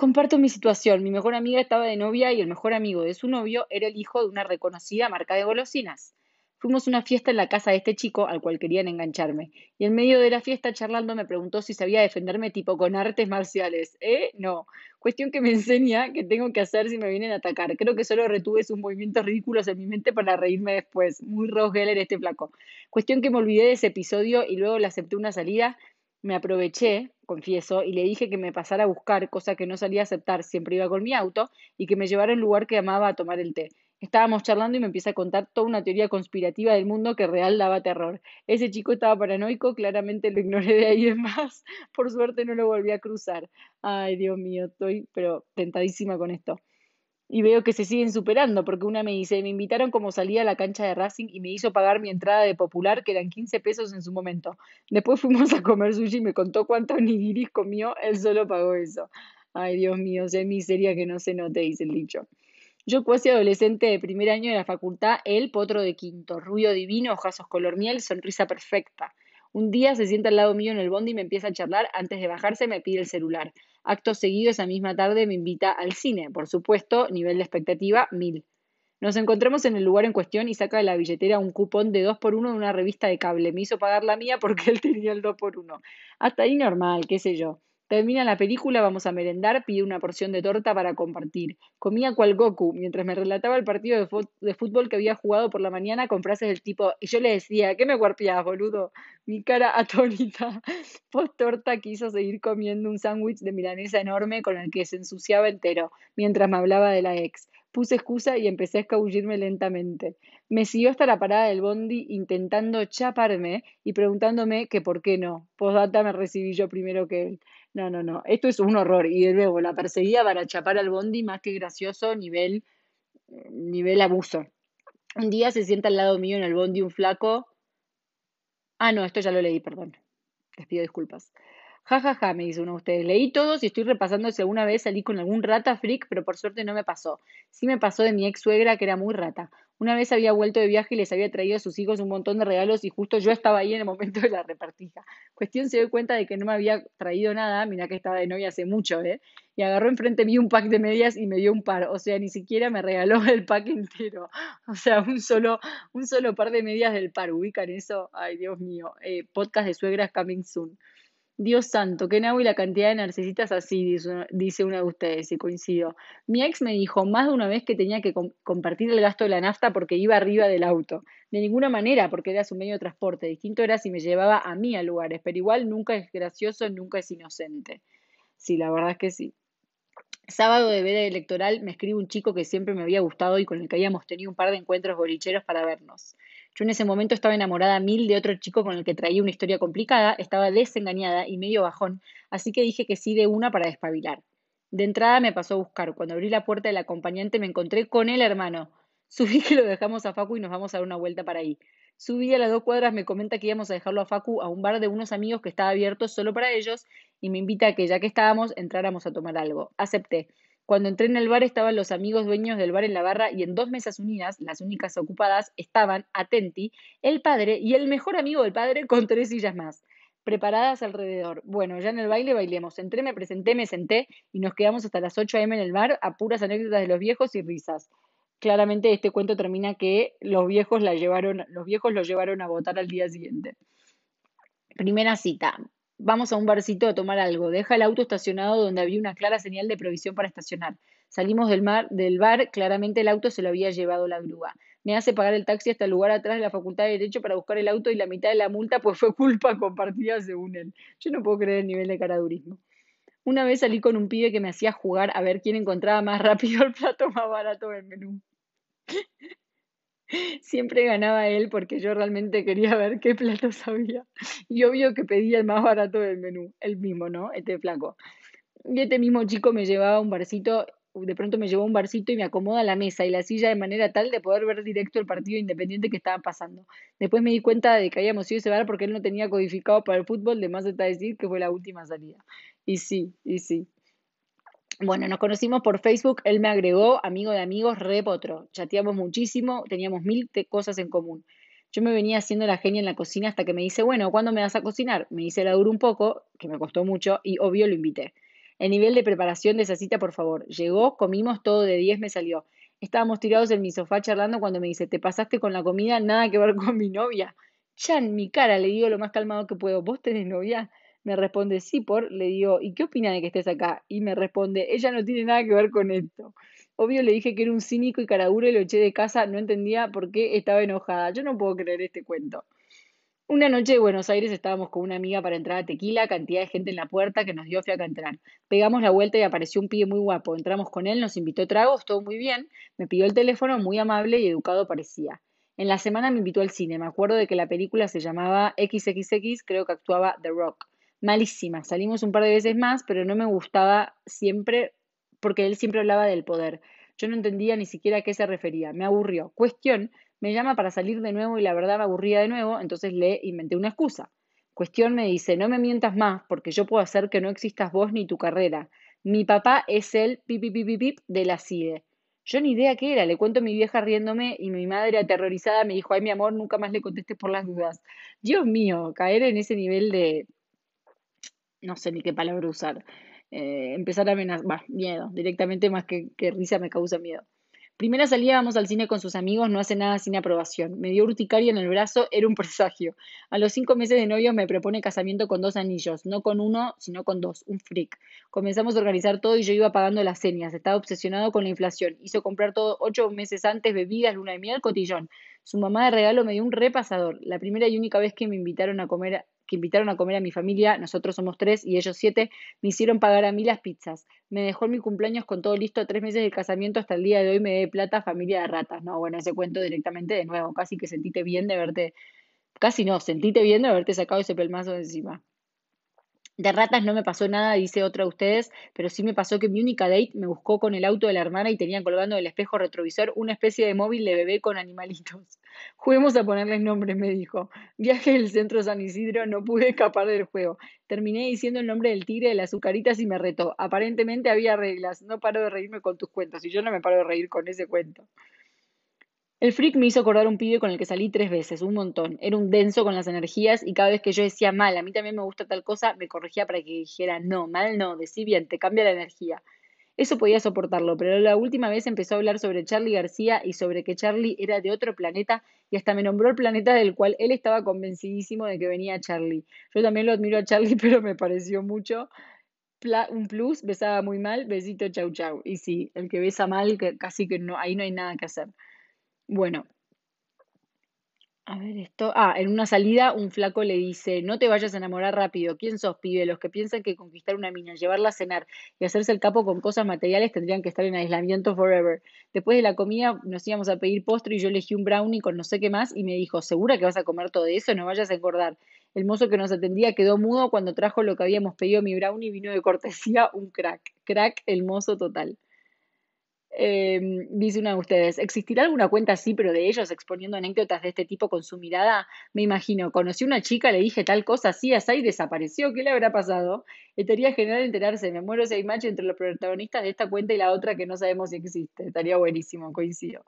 Comparto mi situación. Mi mejor amiga estaba de novia y el mejor amigo de su novio era el hijo de una reconocida marca de golosinas. Fuimos a una fiesta en la casa de este chico al cual querían engancharme. Y en medio de la fiesta, charlando, me preguntó si sabía defenderme tipo con artes marciales. ¿Eh? No. Cuestión que me enseña qué tengo que hacer si me vienen a atacar. Creo que solo retuve sus movimientos ridículos en mi mente para reírme después. Muy Rose Geller este flaco. Cuestión que me olvidé de ese episodio y luego le acepté una salida me aproveché, confieso, y le dije que me pasara a buscar, cosa que no salía a aceptar, siempre iba con mi auto, y que me llevara a un lugar que amaba a tomar el té. Estábamos charlando y me empieza a contar toda una teoría conspirativa del mundo que real daba terror. Ese chico estaba paranoico, claramente lo ignoré de ahí en más. Por suerte no lo volví a cruzar. Ay, Dios mío, estoy pero tentadísima con esto y veo que se siguen superando, porque una me dice, me invitaron como salía a la cancha de Racing y me hizo pagar mi entrada de popular, que eran 15 pesos en su momento. Después fuimos a comer sushi y me contó cuánto nigiris comió, él solo pagó eso. Ay, Dios mío, sé miseria que no se note, dice el dicho. Yo cuasi adolescente de primer año de la facultad, él potro de quinto, rubio divino, ojazos color miel, sonrisa perfecta. Un día se sienta al lado mío en el bondi y me empieza a charlar. Antes de bajarse me pide el celular. Acto seguido esa misma tarde me invita al cine. Por supuesto, nivel de expectativa, mil. Nos encontramos en el lugar en cuestión y saca de la billetera un cupón de 2 por 1 de una revista de cable. Me hizo pagar la mía porque él tenía el 2 por 1 Hasta ahí normal, qué sé yo. Termina la película, vamos a merendar, pide una porción de torta para compartir. Comía cual Goku mientras me relataba el partido de, fútbol que había jugado por la mañana con frases del tipo, y yo le decía, ¿qué me guarpias, boludo? Mi cara atónita. Post torta quiso seguir comiendo un sándwich de milanesa enorme con el que se ensuciaba entero, mientras me hablaba de la ex. Puse excusa y empecé a escabullirme lentamente. Me siguió hasta la parada del bondi intentando chaparme y preguntándome que por qué no. Postdata me recibí yo primero que él. No, no, no. Esto es un horror. Y de nuevo, la perseguía para chapar al bondi, más que gracioso, nivel, nivel abuso. Un día se sienta al lado mío en el bondi un flaco. Ah, no, esto ya lo leí, perdón. Les pido disculpas. Ja, ja, ja, me dice uno de ustedes. Leí todos y estoy repasando si alguna vez salí con algún rata freak, pero por suerte no me pasó. Sí me pasó de mi ex suegra, que era muy rata. Una vez había vuelto de viaje y les había traído a sus hijos un montón de regalos y justo yo estaba ahí en el momento de la repartija. Cuestión se dio cuenta de que no me había traído nada, mira que estaba de novia hace mucho, ¿eh? Y agarró enfrente mí un pack de medias y me dio un par, o sea, ni siquiera me regaló el pack entero. O sea, un solo, un solo par de medias del par, ubican eso, ay Dios mío, eh, podcast de suegras coming soon. Dios santo, qué y la cantidad de narcisistas así, dice una de ustedes, y coincido. Mi ex me dijo más de una vez que tenía que compartir el gasto de la nafta porque iba arriba del auto. De ninguna manera, porque era su medio de transporte. Distinto era si me llevaba a mí a lugares, pero igual nunca es gracioso, nunca es inocente. Sí, la verdad es que sí. Sábado de veda electoral me escribe un chico que siempre me había gustado y con el que habíamos tenido un par de encuentros bolicheros para vernos. Yo en ese momento estaba enamorada mil de otro chico con el que traía una historia complicada, estaba desengañada y medio bajón, así que dije que sí de una para despabilar. De entrada me pasó a buscar. Cuando abrí la puerta del acompañante me encontré con el hermano. Subí que lo dejamos a Facu y nos vamos a dar una vuelta para ahí. Subí a las dos cuadras, me comenta que íbamos a dejarlo a Facu a un bar de unos amigos que estaba abierto solo para ellos y me invita a que ya que estábamos entráramos a tomar algo. Acepté. Cuando entré en el bar estaban los amigos dueños del bar en la barra y en dos mesas unidas, las únicas ocupadas, estaban Atenti, el padre y el mejor amigo del padre con tres sillas más, preparadas alrededor. Bueno, ya en el baile bailemos. Entré, me presenté, me senté y nos quedamos hasta las 8 a.m. en el bar a puras anécdotas de los viejos y risas. Claramente este cuento termina que los viejos la llevaron, los viejos lo llevaron a votar al día siguiente. Primera cita vamos a un barcito a tomar algo. Deja el auto estacionado donde había una clara señal de provisión para estacionar. Salimos del, mar, del bar, claramente el auto se lo había llevado la grúa. Me hace pagar el taxi hasta el lugar atrás de la Facultad de Derecho para buscar el auto y la mitad de la multa pues fue culpa compartida según él. Yo no puedo creer el nivel de caradurismo. Una vez salí con un pibe que me hacía jugar a ver quién encontraba más rápido el plato más barato del menú. Siempre ganaba él porque yo realmente quería ver qué platos había. Y obvio que pedía el más barato del menú, el mismo, ¿no? Este flaco. Y este mismo chico me llevaba un barcito de pronto me llevó un barcito y me acomoda la mesa y la silla de manera tal de poder ver directo el partido independiente que estaba pasando. Después me di cuenta de que habíamos ido a ese bar porque él no tenía codificado para el fútbol, de más está decir que fue la última salida. Y sí, y sí. Bueno, nos conocimos por Facebook, él me agregó, amigo de amigos, re potro. Chateamos muchísimo, teníamos mil cosas en común. Yo me venía haciendo la genia en la cocina hasta que me dice, bueno, ¿cuándo me vas a cocinar? Me hice la dura un poco, que me costó mucho, y obvio lo invité. El nivel de preparación de esa cita, por favor. Llegó, comimos, todo de 10 me salió. Estábamos tirados en mi sofá charlando cuando me dice, ¿te pasaste con la comida? Nada que ver con mi novia. Ya en mi cara le digo lo más calmado que puedo, ¿vos tenés novia? Me responde, sí, por, le digo, ¿y qué opina de que estés acá? Y me responde, ella no tiene nada que ver con esto. Obvio le dije que era un cínico y caraduro y lo eché de casa, no entendía por qué estaba enojada. Yo no puedo creer este cuento. Una noche de Buenos Aires estábamos con una amiga para entrar a Tequila, cantidad de gente en la puerta que nos dio fiaca entrar. Pegamos la vuelta y apareció un pibe muy guapo. Entramos con él, nos invitó tragos, todo muy bien. Me pidió el teléfono, muy amable y educado parecía. En la semana me invitó al cine. Me acuerdo de que la película se llamaba XXX, creo que actuaba The Rock malísima. Salimos un par de veces más, pero no me gustaba siempre porque él siempre hablaba del poder. Yo no entendía ni siquiera a qué se refería. Me aburrió. Cuestión, me llama para salir de nuevo y la verdad me aburría de nuevo, entonces le inventé una excusa. Cuestión me dice, no me mientas más porque yo puedo hacer que no existas vos ni tu carrera. Mi papá es el pip, de la CIDE. Yo ni idea qué era, le cuento a mi vieja riéndome y mi madre aterrorizada me dijo, ay mi amor, nunca más le contestes por las dudas. Dios mío, caer en ese nivel de, no sé ni qué palabra usar, eh, empezar a amenazar, miedo, directamente más que, que risa me causa miedo. Primera salida, vamos al cine con sus amigos, no hace nada sin aprobación. Me dio urticaria en el brazo, era un presagio. A los cinco meses de novio me propone casamiento con dos anillos, no con uno, sino con dos, un freak. Comenzamos a organizar todo y yo iba pagando las señas, estaba obsesionado con la inflación. Hizo comprar todo ocho meses antes, bebidas, luna de miel, cotillón. Su mamá de regalo me dio un repasador. La primera y única vez que me invitaron a comer que invitaron a comer a mi familia, nosotros somos tres y ellos siete, me hicieron pagar a mí las pizzas. Me dejó en mi cumpleaños con todo listo, tres meses de casamiento, hasta el día de hoy me dé plata familia de ratas. No, bueno, ese cuento directamente de nuevo, casi que sentite bien de verte, casi no, sentite bien de haberte sacado ese pelmazo de encima. De ratas no me pasó nada, dice otra de ustedes, pero sí me pasó que mi única date me buscó con el auto de la hermana y tenía colgando del espejo retrovisor una especie de móvil de bebé con animalitos. Juguemos a ponerles nombres, me dijo. Viaje del centro San Isidro, no pude escapar del juego. Terminé diciendo el nombre del tigre de las azucaritas y me retó. Aparentemente había reglas. No paro de reírme con tus cuentos y yo no me paro de reír con ese cuento. El freak me hizo acordar un pibe con el que salí tres veces, un montón. Era un denso con las energías y cada vez que yo decía mal, a mí también me gusta tal cosa, me corregía para que dijera no, mal no, decí bien, te cambia la energía. Eso podía soportarlo, pero la última vez empezó a hablar sobre Charlie García y sobre que Charlie era de otro planeta y hasta me nombró el planeta del cual él estaba convencidísimo de que venía Charlie. Yo también lo admiro a Charlie, pero me pareció mucho un plus, besaba muy mal, besito chau chau. Y sí, el que besa mal, casi que no, ahí no hay nada que hacer. Bueno, a ver esto. Ah, en una salida un flaco le dice, no te vayas a enamorar rápido. ¿Quién sos, pibe? Los que piensan que conquistar una mina, llevarla a cenar y hacerse el capo con cosas materiales tendrían que estar en aislamiento forever. Después de la comida nos íbamos a pedir postre y yo elegí un brownie con no sé qué más y me dijo, ¿segura que vas a comer todo eso? No vayas a engordar. El mozo que nos atendía quedó mudo cuando trajo lo que habíamos pedido mi brownie vino de cortesía un crack. Crack el mozo total. Em, dice una de ustedes, ¿existirá alguna cuenta así, pero de ellos exponiendo anécdotas de este tipo con su mirada? Me imagino, conocí a una chica, le dije tal cosa, así, así, y desapareció. ¿Qué le habrá pasado? Estaría genial enterarse. Me muero si hay match entre los protagonistas de esta cuenta y la otra que no sabemos si existe. Estaría buenísimo, coincido.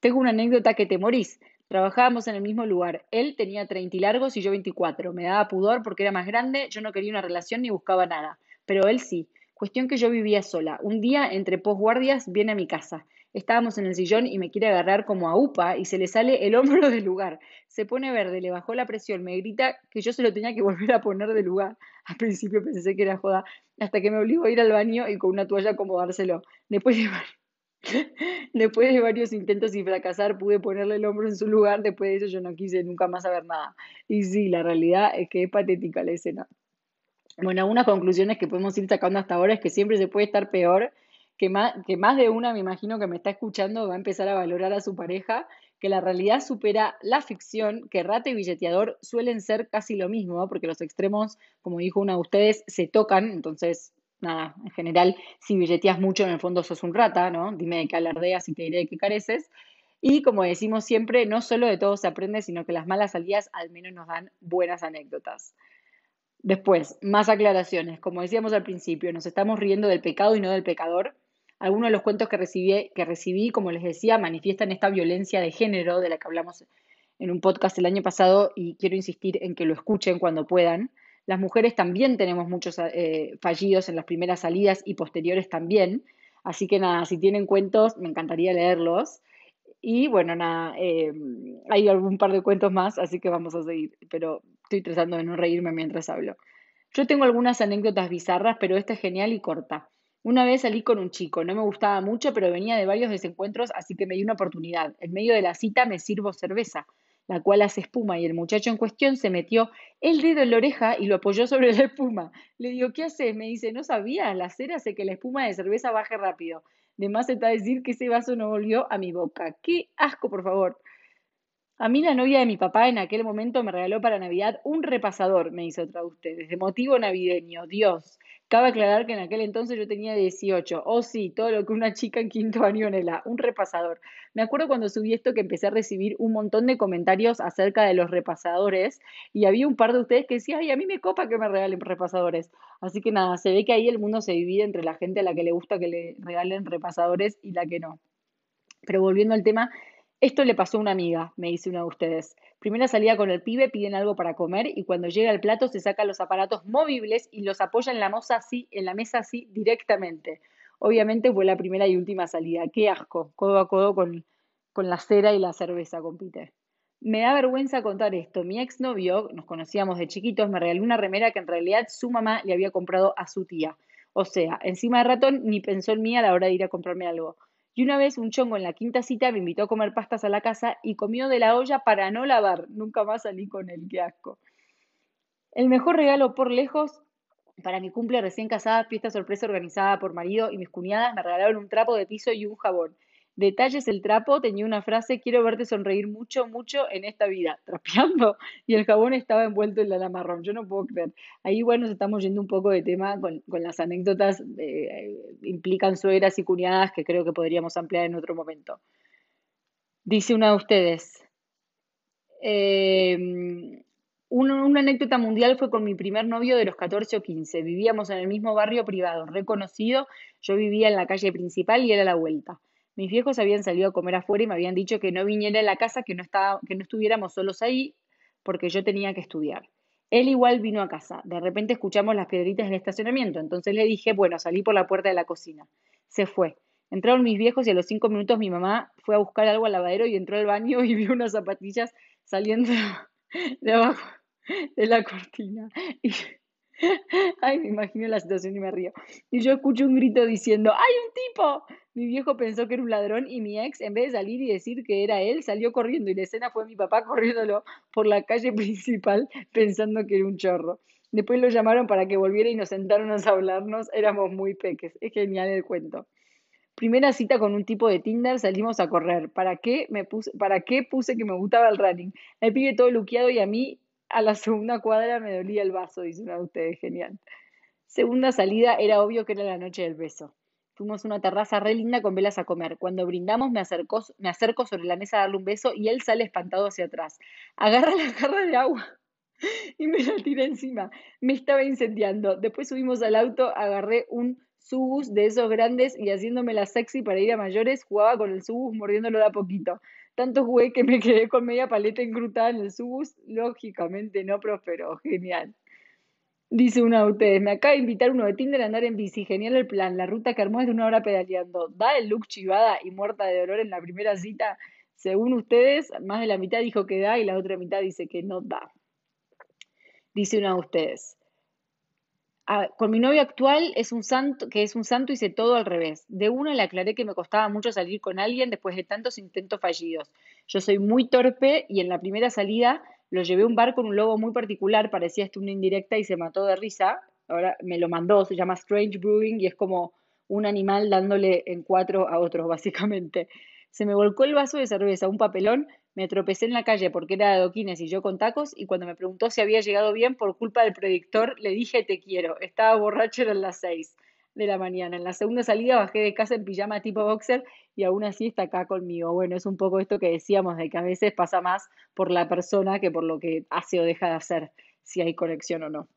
Tengo una anécdota que te morís. Trabajábamos en el mismo lugar. Él tenía 30 y largos y yo 24. Me daba pudor porque era más grande, yo no quería una relación ni buscaba nada. Pero él sí. Cuestión que yo vivía sola. Un día, entre posguardias, viene a mi casa. Estábamos en el sillón y me quiere agarrar como a upa y se le sale el hombro del lugar. Se pone verde, le bajó la presión, me grita que yo se lo tenía que volver a poner de lugar. Al principio pensé que era joda, hasta que me obligó a ir al baño y con una toalla acomodárselo. Después de, Después de varios intentos y fracasar, pude ponerle el hombro en su lugar. Después de eso yo no quise nunca más saber nada. Y sí, la realidad es que es patética la escena. Bueno, algunas conclusiones que podemos ir sacando hasta ahora es que siempre se puede estar peor, que más, que más de una, me imagino que me está escuchando, va a empezar a valorar a su pareja, que la realidad supera la ficción, que rata y billeteador suelen ser casi lo mismo, porque los extremos, como dijo una de ustedes, se tocan, entonces nada, en general, si billeteas mucho, en el fondo sos un rata, ¿no? Dime de qué alardeas y te diré de qué careces. Y como decimos siempre, no solo de todo se aprende, sino que las malas salidas al menos nos dan buenas anécdotas. Después, más aclaraciones. Como decíamos al principio, nos estamos riendo del pecado y no del pecador. Algunos de los cuentos que recibí, que recibí, como les decía, manifiestan esta violencia de género de la que hablamos en un podcast el año pasado y quiero insistir en que lo escuchen cuando puedan. Las mujeres también tenemos muchos eh, fallidos en las primeras salidas y posteriores también. Así que nada, si tienen cuentos, me encantaría leerlos. Y bueno, nada, eh, hay algún par de cuentos más, así que vamos a seguir, pero estoy tratando de no reírme mientras hablo. Yo tengo algunas anécdotas bizarras, pero esta es genial y corta. Una vez salí con un chico, no me gustaba mucho, pero venía de varios desencuentros, así que me di una oportunidad. En medio de la cita me sirvo cerveza, la cual hace espuma, y el muchacho en cuestión se metió el dedo en la oreja y lo apoyó sobre la espuma. Le digo, ¿qué haces? Me dice, no sabía, la cera hace que la espuma de cerveza baje rápido. De más está decir que ese vaso no volvió a mi boca. ¡Qué asco, por favor! A mí la novia de mi papá en aquel momento me regaló para Navidad un repasador, me hizo otra de ustedes, de motivo navideño. Dios, Cabe aclarar que en aquel entonces yo tenía 18. Oh, sí, todo lo que una chica en quinto año anhela, un repasador. Me acuerdo cuando subí esto que empecé a recibir un montón de comentarios acerca de los repasadores y había un par de ustedes que decían, ay, a mí me copa que me regalen repasadores. Así que nada, se ve que ahí el mundo se divide entre la gente a la que le gusta que le regalen repasadores y la que no. Pero volviendo al tema, esto le pasó a una amiga, me dice una de ustedes. Primera salida con el pibe, piden algo para comer y cuando llega el plato se sacan los aparatos móviles y los apoya en la, mesa así, en la mesa así directamente. Obviamente fue la primera y última salida. Qué asco, codo a codo con, con la cera y la cerveza, compite. Me da vergüenza contar esto. Mi exnovio, nos conocíamos de chiquitos, me regaló una remera que en realidad su mamá le había comprado a su tía. O sea, encima de ratón ni pensó en mí a la hora de ir a comprarme algo. Y una vez un chongo en la quinta cita me invitó a comer pastas a la casa y comió de la olla para no lavar. Nunca más salí con él, qué asco. El mejor regalo por lejos para mi cumple recién casada, fiesta sorpresa organizada por marido y mis cuñadas, me regalaron un trapo de piso y un jabón. Detalles el trapo tenía una frase, quiero verte sonreír mucho, mucho en esta vida, trapeando, y el jabón estaba envuelto en la lana marrón, yo no puedo creer. Ahí, bueno, nos estamos yendo un poco de tema con, las anécdotas, eh, implican suegras y cuñadas que creo que podríamos ampliar en otro momento. Dice una de ustedes, una, una anécdota mundial fue con mi primer novio de los 14 o 15. Vivíamos en el mismo barrio privado, reconocido. Yo vivía en la calle principal y era la vuelta. Mis viejos habían salido a comer afuera y me habían dicho que no viniera a la casa, que no, estaba, que no estuviéramos solos ahí, porque yo tenía que estudiar. Él igual vino a casa. De repente escuchamos las piedritas del estacionamiento. Entonces le dije, bueno, salí por la puerta de la cocina. Se fue. Entraron mis viejos y a los cinco minutos mi mamá fue a buscar algo al lavadero y entró al baño y vio unas zapatillas saliendo de abajo de la cortina. Y Ay, me imagino la situación y me río. Y yo escucho un grito diciendo, ¡hay un tipo! Mi viejo pensó que era un ladrón y mi ex, en vez de salir y decir que era él, salió corriendo y la escena fue mi papá corriéndolo por la calle principal pensando que era un chorro. Después lo llamaron para que volviera y nos sentaron a hablarnos. Éramos muy peques. Es genial el cuento. Primera cita con un tipo de Tinder, salimos a correr. ¿Para qué, me puse, ¿Para qué puse que me gustaba el running? El pibe todo luqueado y a mí a la segunda cuadra me dolía el vaso, dice una de ustedes, genial. Segunda salida, era obvio que era la noche del beso. Fuimos a una terraza re linda con velas a comer. Cuando brindamos me, acercó, me acerco sobre la mesa a darle un beso y él sale espantado hacia atrás. Agarra la jarra de agua y me la tira encima. Me estaba incendiando. Después subimos al auto, agarré un subus de esos grandes y haciéndome la sexy para ir a mayores, jugaba con el subus mordiéndolo de a poquito. Tanto jugué que me quedé con media paleta engrutada en el subus. Lógicamente no prosperó. Genial. Dice una de ustedes, me acaba de invitar uno de Tinder a andar en bici. Genial el plan. La ruta que armó es de una hora pedaleando. ¿Da el look chivada y muerta de dolor en la primera cita? Según ustedes, más de la mitad dijo que da y la otra mitad dice que no da. Dice una de ustedes, con mi novio actual es un santo, que es un santo, hice todo al revés. De una le aclaré que me costaba mucho salir con alguien después de tantos intentos fallidos. Yo soy muy torpe y en la primera salida lo llevé a un bar con un logo muy particular, parecía esto una indirecta y se mató de risa. Ahora me lo mandó, se llama Strange Brewing y es como un animal dándole en cuatro a otros, básicamente. Se me volcó el vaso de cerveza, un papelón, me tropecé en la calle porque era de adoquines y yo con tacos, y cuando me preguntó si había llegado bien por culpa del proyector, le dije te quiero. Estaba borracho, eran las seis. de la mañana. En la segunda salida bajé de casa en pijama tipo boxer y aún así está acá conmigo. Bueno, es un poco esto que decíamos de que a veces pasa más por la persona que por lo que hace o deja de hacer, si hay conexión o no.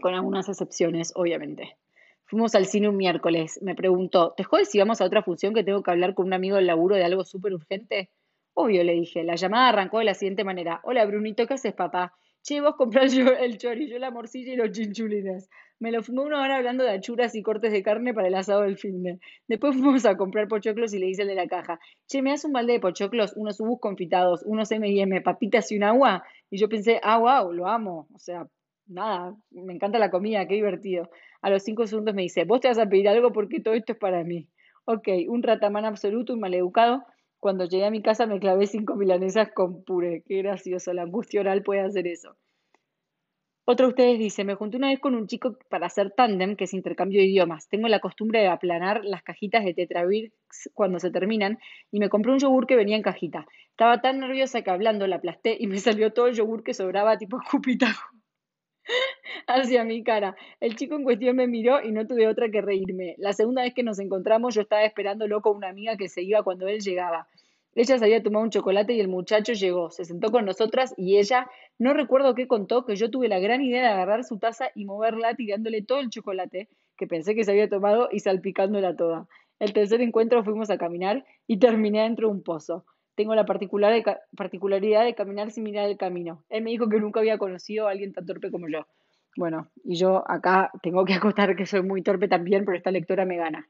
Con algunas excepciones, obviamente. Fuimos al cine un miércoles. Me preguntó, ¿te jodes si vamos a otra función que tengo que hablar con un amigo del laburo de algo súper urgente? Obvio, le dije. La llamada arrancó de la siguiente manera. Hola, Brunito, ¿qué haces, papá? Che, vos comprás el chori, yo la morcilla y los chinchulines. Me lo fumé una hora hablando de achuras y cortes de carne para el asado del fin de. Después fuimos a comprar pochoclos y le hice el de la caja. Che, ¿me das un balde de pochoclos? Unos ubus confitados, unos M&M, papitas y un agua. Y yo pensé, ah, wow, lo amo. O sea, nada, me encanta la comida, qué divertido. A los cinco segundos me dice, vos te vas a pedir algo porque todo esto es para mí. Ok, un ratamán absoluto, un maleducado. Cuando llegué a mi casa me clavé cinco milanesas con puré. Qué gracioso, la angustia oral puede hacer eso. Otro de ustedes dice, me junté una vez con un chico para hacer tándem, que es intercambio de idiomas. Tengo la costumbre de aplanar las cajitas de Tetravir cuando se terminan y me compré un yogur que venía en cajita. Estaba tan nerviosa que hablando la aplasté y me salió todo el yogur que sobraba tipo cupitajo hacia mi cara. El chico en cuestión me miró y no tuve otra que reírme. La segunda vez que nos encontramos yo estaba esperándolo con una amiga que se iba cuando él llegaba. Ella se había tomado un chocolate y el muchacho llegó, se sentó con nosotras y ella, no recuerdo qué contó, que yo tuve la gran idea de agarrar su taza y moverla tirándole todo el chocolate que pensé que se había tomado y salpicándola toda. El tercer encuentro fuimos a caminar y terminé dentro de un pozo. Tengo la particularidad de caminar sin mirar el camino. Él me dijo que nunca había conocido a alguien tan torpe como yo. Bueno, y yo acá tengo que acotar que soy muy torpe también, pero esta lectora me gana.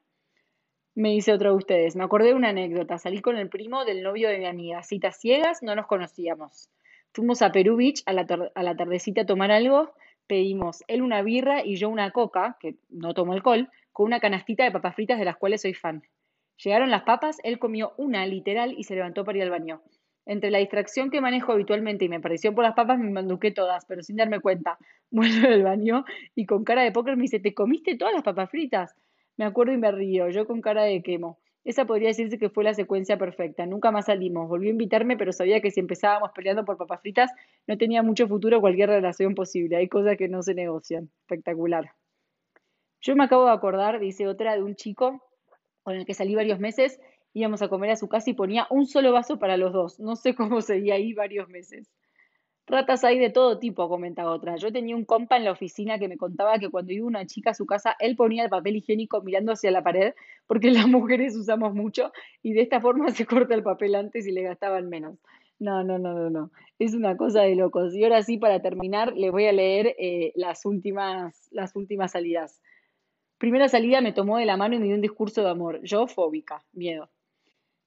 Me dice otro de ustedes. Me acordé de una anécdota. Salí con el primo del novio de mi amiga. Citas ciegas, no nos conocíamos. Fuimos a Perú Beach a la, a la tardecita a tomar algo. Pedimos él una birra y yo una coca, que no tomo alcohol, con una canastita de papas fritas de las cuales soy fan. Llegaron las papas, él comió una literal y se levantó para ir al baño. Entre la distracción que manejo habitualmente y mi aparición por las papas, me manduqué todas, pero sin darme cuenta. Vuelvo del baño y con cara de póker me dice, ¿te comiste todas las papas fritas? Me acuerdo y me río, yo con cara de quemo. Esa podría decirse que fue la secuencia perfecta. Nunca más salimos. Volvió a invitarme, pero sabía que si empezábamos peleando por papas fritas, no tenía mucho futuro cualquier relación posible. Hay cosas que no se negocian. Espectacular. Yo me acabo de acordar, dice otra, de un chico con el que salí varios meses. Íbamos a comer a su casa y ponía un solo vaso para los dos. No sé cómo seguía ahí varios meses. Ratas hay de todo tipo, comenta otra. Yo tenía un compa en la oficina que me contaba que cuando iba una chica a su casa, él ponía el papel higiénico mirando hacia la pared, porque las mujeres usamos mucho y de esta forma se corta el papel antes y le gastaban menos. No, no, no, no, no. Es una cosa de locos. Y ahora sí, para terminar, les voy a leer eh, las, últimas, las últimas salidas. Primera salida me tomó de la mano y me dio un discurso de amor. Yo, fóbica, miedo.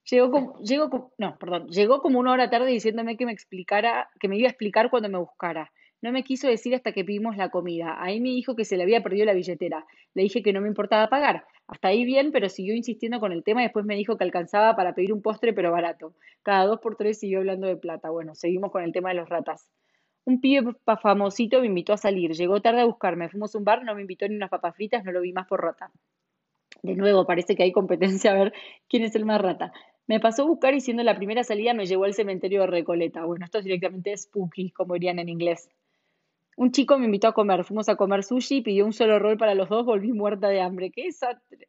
Llegó como, llegó no, perdón, llegó como una hora tarde diciéndome que me explicara, que me iba a explicar cuando me buscara. No me quiso decir hasta que pedimos la comida. Ahí me dijo que se le había perdido la billetera. Le dije que no me importaba pagar. Hasta ahí bien, pero siguió insistiendo con el tema y después me dijo que alcanzaba para pedir un postre, pero barato. Cada dos por tres siguió hablando de plata. Bueno, seguimos con el tema de los ratas. Un pibe famosito me invitó a salir. Llegó tarde a buscarme. Fuimos a un bar, no me invitó ni unas papas fritas, no lo vi más por rata. De nuevo, parece que hay competencia a ver quién es el más rata. Me pasó a buscar y siendo la primera salida me llevó al cementerio de Recoleta. Bueno, esto es directamente spooky, como dirían en inglés. Un chico me invitó a comer, fuimos a comer sushi, pidió un solo rol para los dos, volví muerta de hambre. ¡Qué desastre!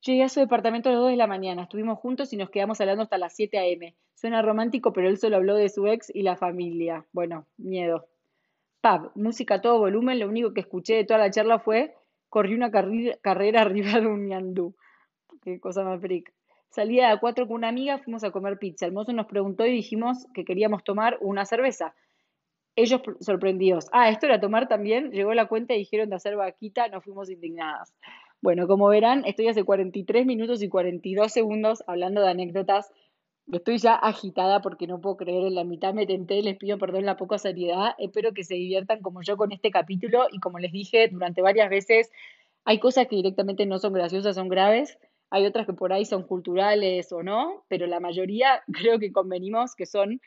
Llegué a su departamento a las 2 de la mañana, estuvimos juntos y nos quedamos hablando hasta las 7 a.m. Suena romántico, pero él solo habló de su ex y la familia. Bueno, miedo. Pub, música a todo volumen, lo único que escuché de toda la charla fue corrí una carrera arriba de un ñandú. Qué cosa más freak. Salía a cuatro con una amiga, fuimos a comer pizza. El mozo nos preguntó y dijimos que queríamos tomar una cerveza. Ellos sorprendidos. Ah, esto era tomar también. Llegó la cuenta y dijeron de hacer vaquita, nos fuimos indignadas. Bueno, como verán, estoy hace 43 minutos y 42 segundos hablando de anécdotas. Estoy ya agitada porque no puedo creer en la mitad me tenté, les pido perdón la poca seriedad. Espero que se diviertan como yo con este capítulo y como les dije durante varias veces, hay cosas que directamente no son graciosas, son graves hay otras que por ahí son culturales o no, pero la mayoría creo que convenimos que son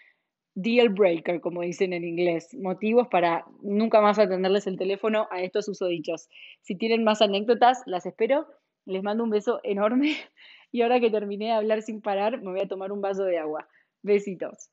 deal breaker, como dicen en inglés, motivos para nunca más atenderles el teléfono a estos usodichos. Si tienen más anécdotas, las espero. Les mando un beso enorme y ahora que terminé de hablar sin parar, me voy a tomar un vaso de agua. Besitos.